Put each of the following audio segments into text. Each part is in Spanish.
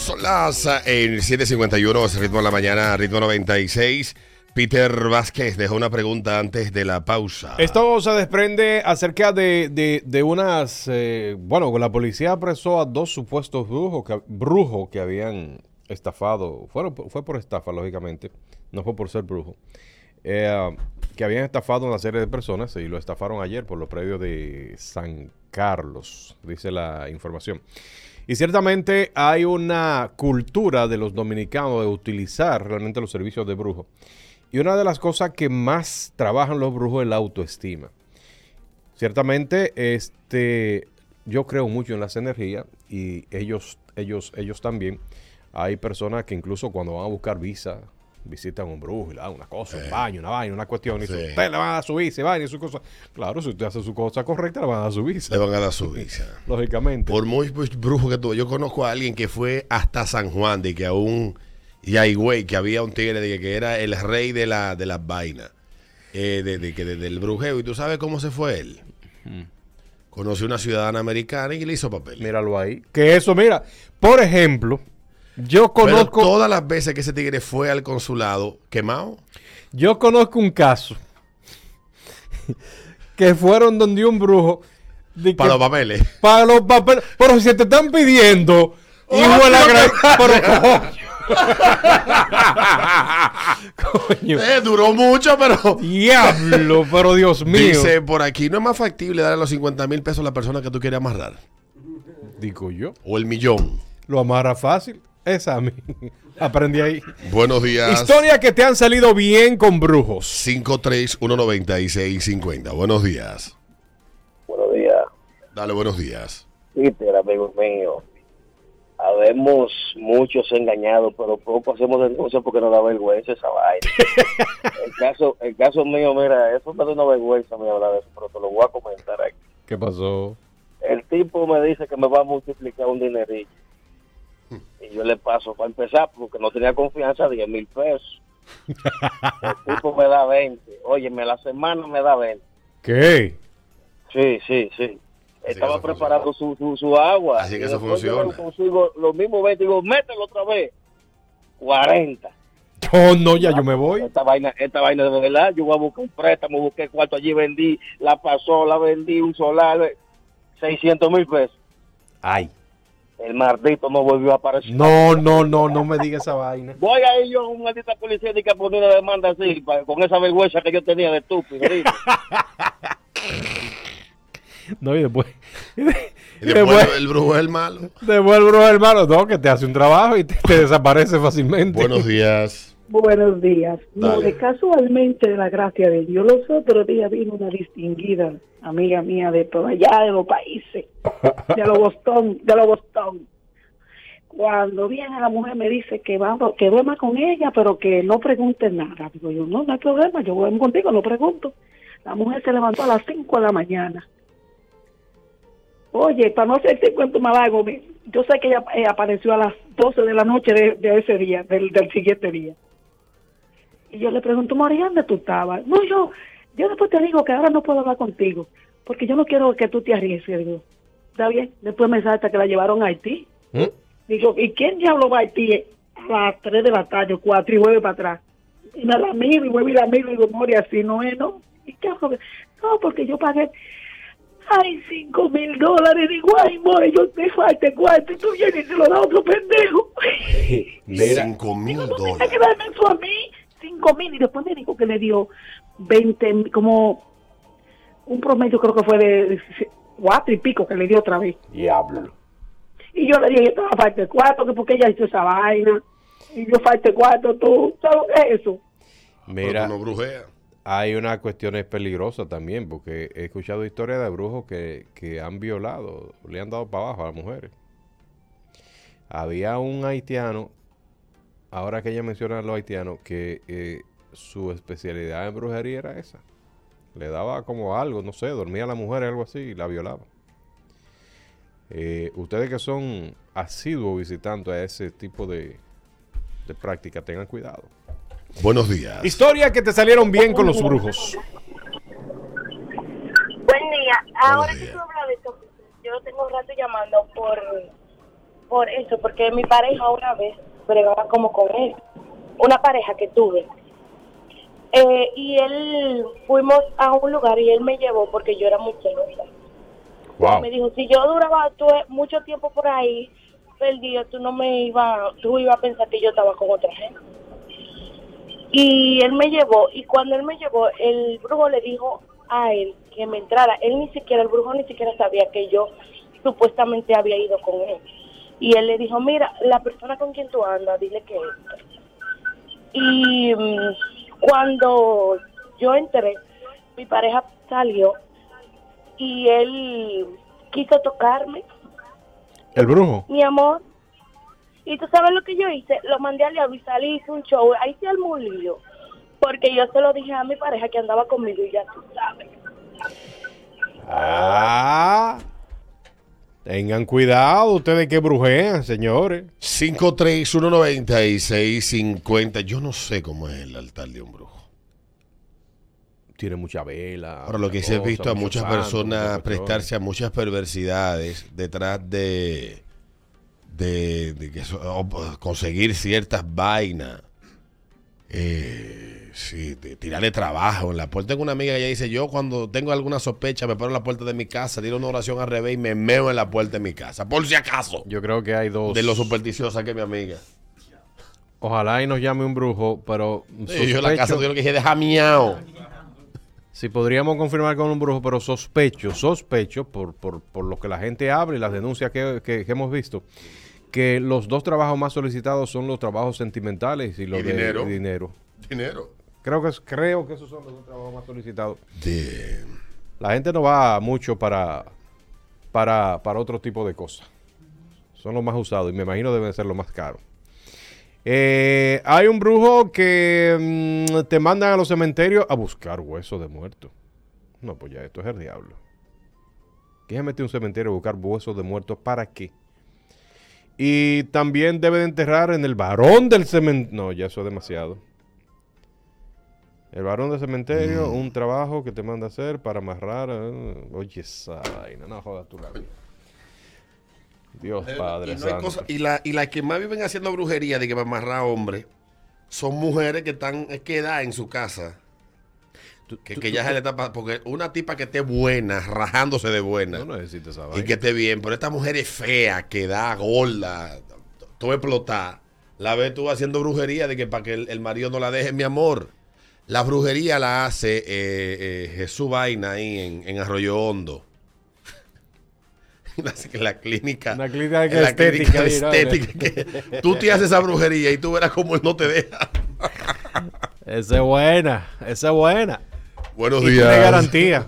Son las eh, 7.51, es ritmo de la mañana, ritmo 96. Peter Vázquez dejó una pregunta antes de la pausa. Esto se desprende acerca de, de- unas... eh, bueno, la policía apresó a dos supuestos brujos que, brujos que habían estafado. Fueron, fue por estafa, lógicamente. No fue por ser brujo. Eh, que habían estafado a una serie de personas y lo estafaron ayer por los predios de San Carlos, dice la información. Y ciertamente hay una cultura de los dominicanos de utilizar realmente los servicios de brujo. Y una de las cosas que más trabajan los brujos es la autoestima. Ciertamente, este, yo creo mucho en las energías y ellos, ellos, ellos también. Hay personas que incluso cuando van a buscar visa, visitan un brujo y le dan una cosa, un baño, una vaina, una cuestión. Y Sí. dice, usted le van a dar su visa y vaina y su cosa. Claro, si usted hace su cosa correcta, le van a dar su visa. Le van a dar su visa. Lógicamente. Por muy brujo que tú, yo conozco a alguien que fue hasta San Juan, de que aún, y ahí, güey, que había un tigre de que, que era el rey de, la, de las vainas, eh, de, de de- del brujeo. ¿Y tú sabes cómo se fue él? Conoció una ciudadana americana y le hizo papel. Míralo ahí. Que eso, mira, por ejemplo, yo Pero conozco... todas las veces que ese tigre fue al consulado, quemado, Yo conozco un caso que fueron donde un brujo de que- para los papeles. para los papeles. Pero si te están pidiendo, hijo de la gran- pero coño. Coño. Eh, duró mucho, pero... Diablo, pero Dios mío. Dice, por aquí no es más factible darle los 50 mil pesos a la persona que tú quieres amarrar. Digo yo. O el millón. Lo amarra fácil. Esa a mí. Aprendí ahí. Buenos días. Historias que te han salido bien con brujos. 5319650. Buenos días. Buenos días, Dale, buenos días. Peter, amigo mío. Habemos muchos engañados, pero poco hacemos denuncia porque nos da vergüenza esa vaina. el caso el caso mío, mira, eso me da una vergüenza me hablar de eso, pero te lo voy a comentar aquí. ¿Qué pasó? El tipo me dice que me va a multiplicar un dinerillo. Y yo le paso para empezar, porque no tenía confianza, 10 mil pesos. El tipo me da 20. Óyeme, la semana me da 20. ¿Qué? Sí, sí, sí. Así Estaba preparando su, su, su agua. Así que Y eso funciona. consigo los mismos 20. Digo, mételo otra vez. 40. Oh, no, ya yo me voy. Esta vaina, esta vaina de verdad. Yo voy a buscar un préstamo, busqué cuarto allí, vendí la pasó, la vendí, un solar, 600 mil pesos. Ay. El maldito no volvió a aparecer. No, no, no, no me diga esa vaina. Voy a ir yo a un maldita policía y que poner una demanda así, con esa vergüenza que yo tenía de estúpido. No, y después. Y después después, el brujo es el malo. después el brujo hermano, no, que te hace un trabajo y te, te desaparece fácilmente. Buenos días. Buenos días. No, de casualmente, de la gracia de Dios, los otros días vino una distinguida amiga mía de por allá de los países, de los Boston, de los Boston. Cuando viene la mujer me dice que vamos, que duerma con ella, pero que no pregunte nada. Digo yo, no, no hay problema, yo duermo contigo, no pregunto. La mujer se levantó a las 5 de la mañana. Oye, para no hacerte cuento más largo, yo sé que ella eh, apareció a las 12 de la noche de, de ese día, del, del siguiente día. Y yo le pregunto, María, ¿dónde tú estabas? No, yo, yo después te digo que ahora no puedo hablar contigo, porque yo no quiero que tú te arriesgues. Digo, está bien. Después me salta que la llevaron a Haití. ¿Mm? Digo, ¿y quién diablo va a Haití a las 3 de la tarde, 4 y vuelve para atrás? Y me la miro y vuelve y la miro y digo, Moria, así no es, ¿no? ¿Y qué hago? No, porque yo pagué, ay, 5 mil dólares. Digo, ay, Moria, yo te falta cuarto y tú vienes y se lo da a otro pendejo. Mira. 5 mil ¿Cómo tiene dólares. que darme eso a mí? 5 mil. Y después me dijo que le dio 20, mil, como un promedio, creo que fue de 4 y pico que le dio otra vez. Diablo. Y yo le dije, yo estaba falta de cuarto, que porque ella hizo esa vaina. Y yo falta de cuarto, tú, ¿sabes lo que es eso? Mira, no brujea. hay una cuestión peligrosa también, porque he escuchado historias de brujos que, que han violado, le han dado para abajo a las mujeres. Había un haitiano, ahora que ella menciona a los haitianos, que eh, su especialidad en brujería era esa. Le daba como algo, no sé, dormía la mujer, algo así, y la violaba. Eh, ustedes que son asiduos visitantes a ese tipo de, de práctica, tengan cuidado. Buenos días. Historia que te salieron bien con los brujos. Buen día. Ahora que días. tú hablas de eso, yo tengo un rato llamando por por eso, porque mi pareja una vez bregaba como con él, una pareja que tuve. Eh, y él fuimos a un lugar y él me llevó porque yo era muy celosa. Wow. Me dijo, si yo duraba tú, mucho tiempo por ahí, perdido, tú no me iba, tú ibas a pensar que yo estaba con otra gente. Y él me llevó, y cuando él me llevó, el brujo le dijo a él que me entrara. Él ni siquiera, el brujo ni siquiera sabía que yo supuestamente había ido con él. Y él le dijo, mira, la persona con quien tú andas, dile que entre. Y mm, cuando yo entré, mi pareja salió y él quiso tocarme, El brujo. mi amor. Y tú sabes lo que yo hice, lo mandé a Leo y salí, hice un show, ahí se armó un lío. Porque yo se lo dije a mi pareja que andaba conmigo y ya tú sabes. Ah. Tengan cuidado ustedes que brujean, señores. 5319650. Yo no sé cómo es el altar de un brujo. Tiene mucha vela. Ahora, lo que he cosa, visto a muchas santo, personas prestarse a muchas perversidades detrás de, de, que conseguir ciertas vainas. Eh, sí, tirarle trabajo en la puerta. Tengo una amiga que ella dice, yo cuando tengo alguna sospecha me paro en la puerta de mi casa, tiro una oración al revés y me meo en la puerta de mi casa, por si acaso. Yo creo que hay dos. De lo supersticiosa que es mi amiga. Ojalá y nos llame un brujo, pero Sí, yo en la casa yo lo que dije, deja miau. si podríamos confirmar con un brujo, pero sospecho, sospecho, por, por, por lo que la gente habla y las denuncias que, que- que hemos visto, que los dos trabajos más solicitados son los trabajos sentimentales y los Y de dinero. dinero. Dinero. Creo que, es- creo que esos son los trabajos más solicitados. La gente no va mucho para, para, para otro tipo de cosas. Son los más usados y me imagino deben ser los más caros. Eh, hay un brujo que mm, te mandan a los cementerios a buscar huesos de muertos. No, pues ya esto es el diablo. ¿Quién se mete a un cementerio a buscar huesos de muertos? ¿Para qué? Y también debe de enterrar en el varón del cementerio. No, ya eso es demasiado. El varón del cementerio, Mm. un trabajo que te manda a hacer para amarrar. eh, oye, esa vaina, no jodas tu la vida. Dios Padre y, no hay Santo. cosa- y la- y las que más viven haciendo brujería de que va a amarrar hombres son mujeres que están es quedadas en su casa. Que, que ya se le está Porque una tipa que esté buena, rajándose de buena, No necesitas esa y que esté bien, pero esta mujer es fea, que da gorda, todo explotar. La ves tú haciendo brujería de que para que el, el marido no la deje, mi amor. La brujería la hace eh, eh, Jesús Vaina ahí en, en Arroyo Hondo. la, la clínica. Una clínica en la estética clínica estética, que tú te haces esa brujería y tú verás cómo él no te deja. Esa es buena, esa es buena. Buenos Y días. tiene garantía.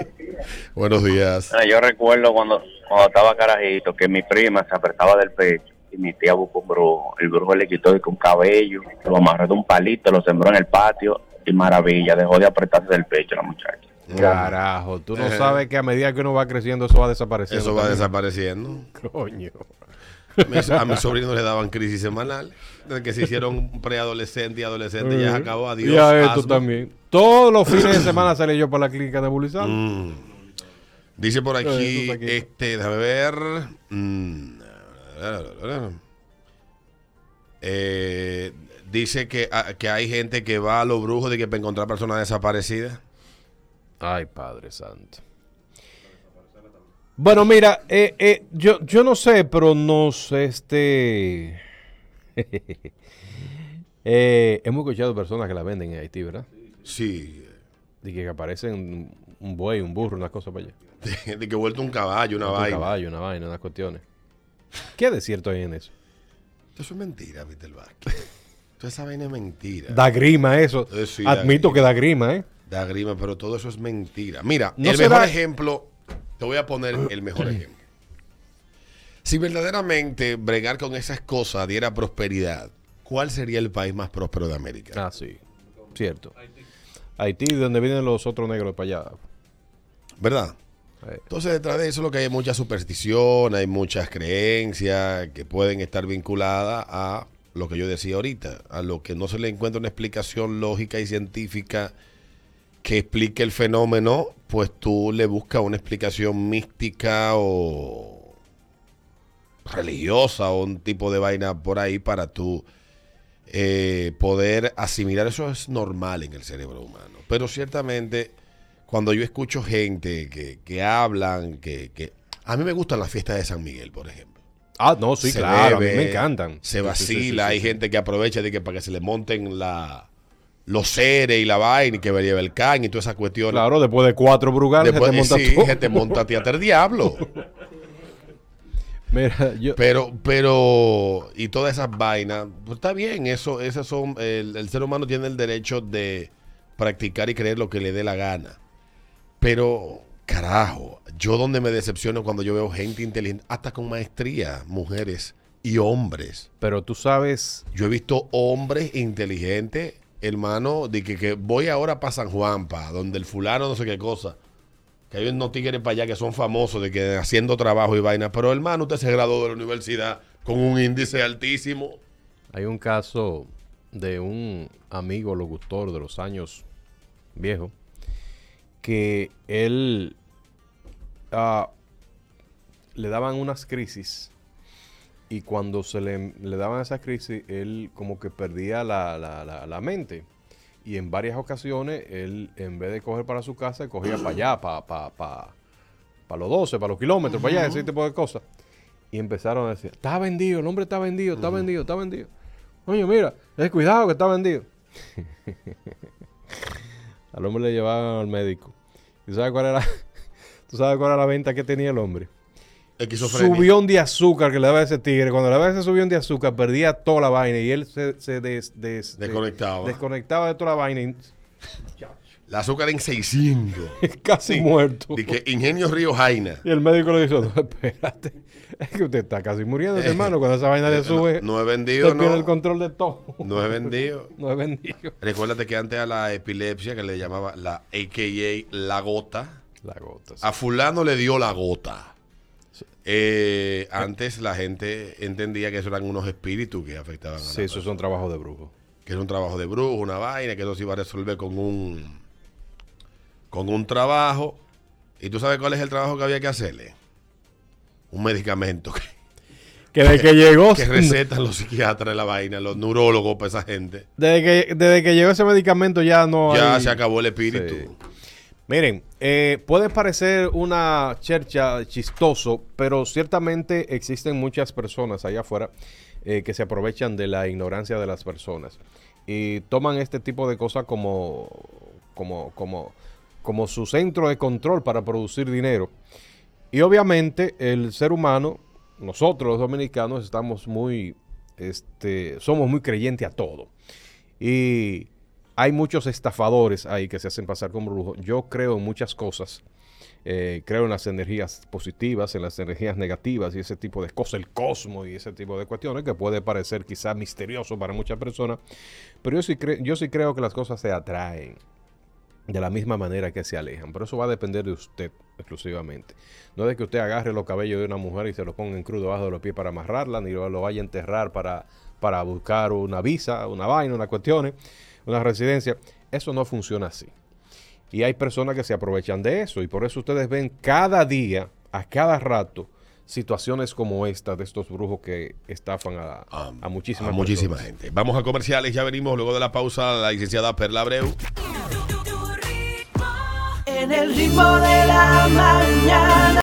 Buenos días. Yo recuerdo cuando, cuando estaba carajito que mi prima se apretaba del pecho y mi tía buscó un brujo. El brujo le quitó un cabello, lo amarró de un palito, lo sembró en el patio y maravilla, dejó de apretarse del pecho la muchacha. Carajo, tú no Ajá. sabes que a medida que uno va creciendo eso va desapareciendo. Eso va también. desapareciendo. Coño. A mis sobrinos le daban crisis semanal. Desde que se hicieron preadolescente y adolescente, ya se acabó. Adiós. Y a esto asma. también. Todos los fines de semana salí yo por la clínica de Bulizar. Mm. Dice por Eh, aquí, aquí. este, déjame ver. Mm. Eh, dice que, ah, que hay gente que va a los brujos de que para encontrar personas desaparecidas. Ay, Padre Santo. Bueno, mira, eh, eh, yo, yo no sé, pero nos, este... eh, hemos escuchado personas que la venden en Haití, ¿verdad? Sí. De que aparecen un buey, un burro, una cosa para allá. De, que vuelto un caballo, una Un vaina. caballo, una vaina, unas cuestiones. ¿Qué de cierto hay en eso? Eso es mentira, Víctor Vázquez. Toda esa vaina es mentira. Da grima eso. Eh, da Admito grima. que da grima, ¿eh? Da grima, pero todo eso es mentira. Mira, No el será- mejor ejemplo, te voy a poner el mejor ejemplo. Si verdaderamente bregar con esas cosas diera prosperidad, ¿cuál sería el país más próspero de América? Ah, sí. Cierto. Haití, de donde vienen los otros negros para allá. ¿Verdad? Eh, Entonces, detrás de eso lo que hay es mucha superstición, hay muchas creencias que pueden estar vinculadas a lo que yo decía ahorita, a lo que no se le encuentra una explicación lógica y científica que explique el fenómeno, pues tú le buscas una explicación mística o, religiosa o un tipo de vaina por ahí para tú eh, poder asimilar. Eso es normal en el cerebro humano. Pero ciertamente, cuando yo escucho gente que, que hablan, que, que... A mí me gustan las fiestas de San Miguel, por ejemplo. Ah, no, sí, Se claro. a mí me encantan. Se Sí, sí, sí, vacila, sí, hay gente que aprovecha de que para que se le monten la, los seres y la vaina y que lleve el can y todas esas cuestiones. Claro, después de cuatro brugales Después se te monta sí, todo. que te monta teatro diablo. Mira, yo... Pero, pero, y todas esas vainas, pues está bien, eso, esas son, el, el ser humano tiene el derecho de practicar y creer lo que le dé la gana. Pero, carajo, yo donde me decepciono cuando yo veo gente inteligente, hasta con maestría, mujeres y hombres. Pero tú sabes... Yo he visto hombres inteligentes, hermano, de que, que voy ahora para San Juan, pa, donde el fulano no sé qué cosa. Que hay unos tigres para allá que son famosos de que haciendo trabajo y vaina. Pero hermano, usted se graduó de la universidad con un índice altísimo. Hay un caso de un amigo locutor de los años viejos que él ah, le daban unas crisis y cuando se le, le daban esas crisis él como que perdía la, la- la- la mente y en varias ocasiones él en vez de coger para su casa cogía para allá, para pa, pa- pa los 12, para los kilómetros, para allá, ese tipo de cosas. Y empezaron a decir, está vendido, el hombre está vendido, está vendido, está vendido. Oye, mira, es cuidado que está vendido. al hombre le llevaban al médico. ¿Y tú sabes cuál era? ¿Tú sabes cuál era la venta que tenía el hombre? Subión de azúcar que le daba ese tigre. Cuando le daba ese subión de azúcar, perdía toda la vaina y él se, se des- des- Desconectaba. desconectaba de toda la vaina y La azúcar en 600. casi muerto. Que Ingenio Río Jaina. Y el médico le dijo, no, espérate, es que usted está casi muriendo, hermano. Cuando esa vaina le sube, No, no he vendido, pierde el no. control de todo. No he vendido. No es vendido. Recuérdate que antes a la epilepsia, que le llamaba la AKA la gota, La gota. sí. a fulano le dio la gota. Eh, antes la gente entendía que eso eran unos espíritus que afectaban a la Sí, eso es un trabajo de brujo. que era un trabajo de brujo, una vaina, que eso se iba a resolver con un con un trabajo. ¿Y tú sabes cuál es el trabajo que había que hacerle? Un medicamento que, Que desde que llegó, que recetan los psiquiatras de la vaina, los neurólogos para esa gente. desde que, desde que llegó ese medicamento ya no Ya hay- se acabó el espíritu. Sí. Miren, eh, puede parecer una chercha chistoso, pero ciertamente existen muchas personas allá afuera eh, que se aprovechan de la ignorancia de las personas y toman este tipo de cosas como, como, como, como su centro de control para producir dinero. Y obviamente el ser humano, nosotros los dominicanos, estamos muy, este, somos muy creyentes a todo. Y hay muchos estafadores ahí que se hacen pasar como brujos. Yo creo en muchas cosas. Eh, creo en las energías positivas, en las energías negativas y ese tipo de cosas, el cosmos y ese tipo de cuestiones que puede parecer quizá misterioso para muchas personas. Pero yo sí, yo sí creo que las cosas se atraen de la misma manera que se alejan. Pero eso va a depender de usted exclusivamente. No de que usted agarre los cabellos de una mujer y se los ponga en crudo abajo de los pies para amarrarla, ni lo, lo vaya a enterrar para, para buscar una visa, una vaina, una cuestión, una residencia. Eso no funciona así. Y hay personas que se aprovechan de eso. Y por eso ustedes ven cada día, a cada rato, situaciones como esta de estos brujos que estafan a, A, a muchísimas a muchísima personas. gente. Vamos a comerciales, ya venimos luego de la pausa. La licenciada Perla Abreu. En el ritmo de la mañana.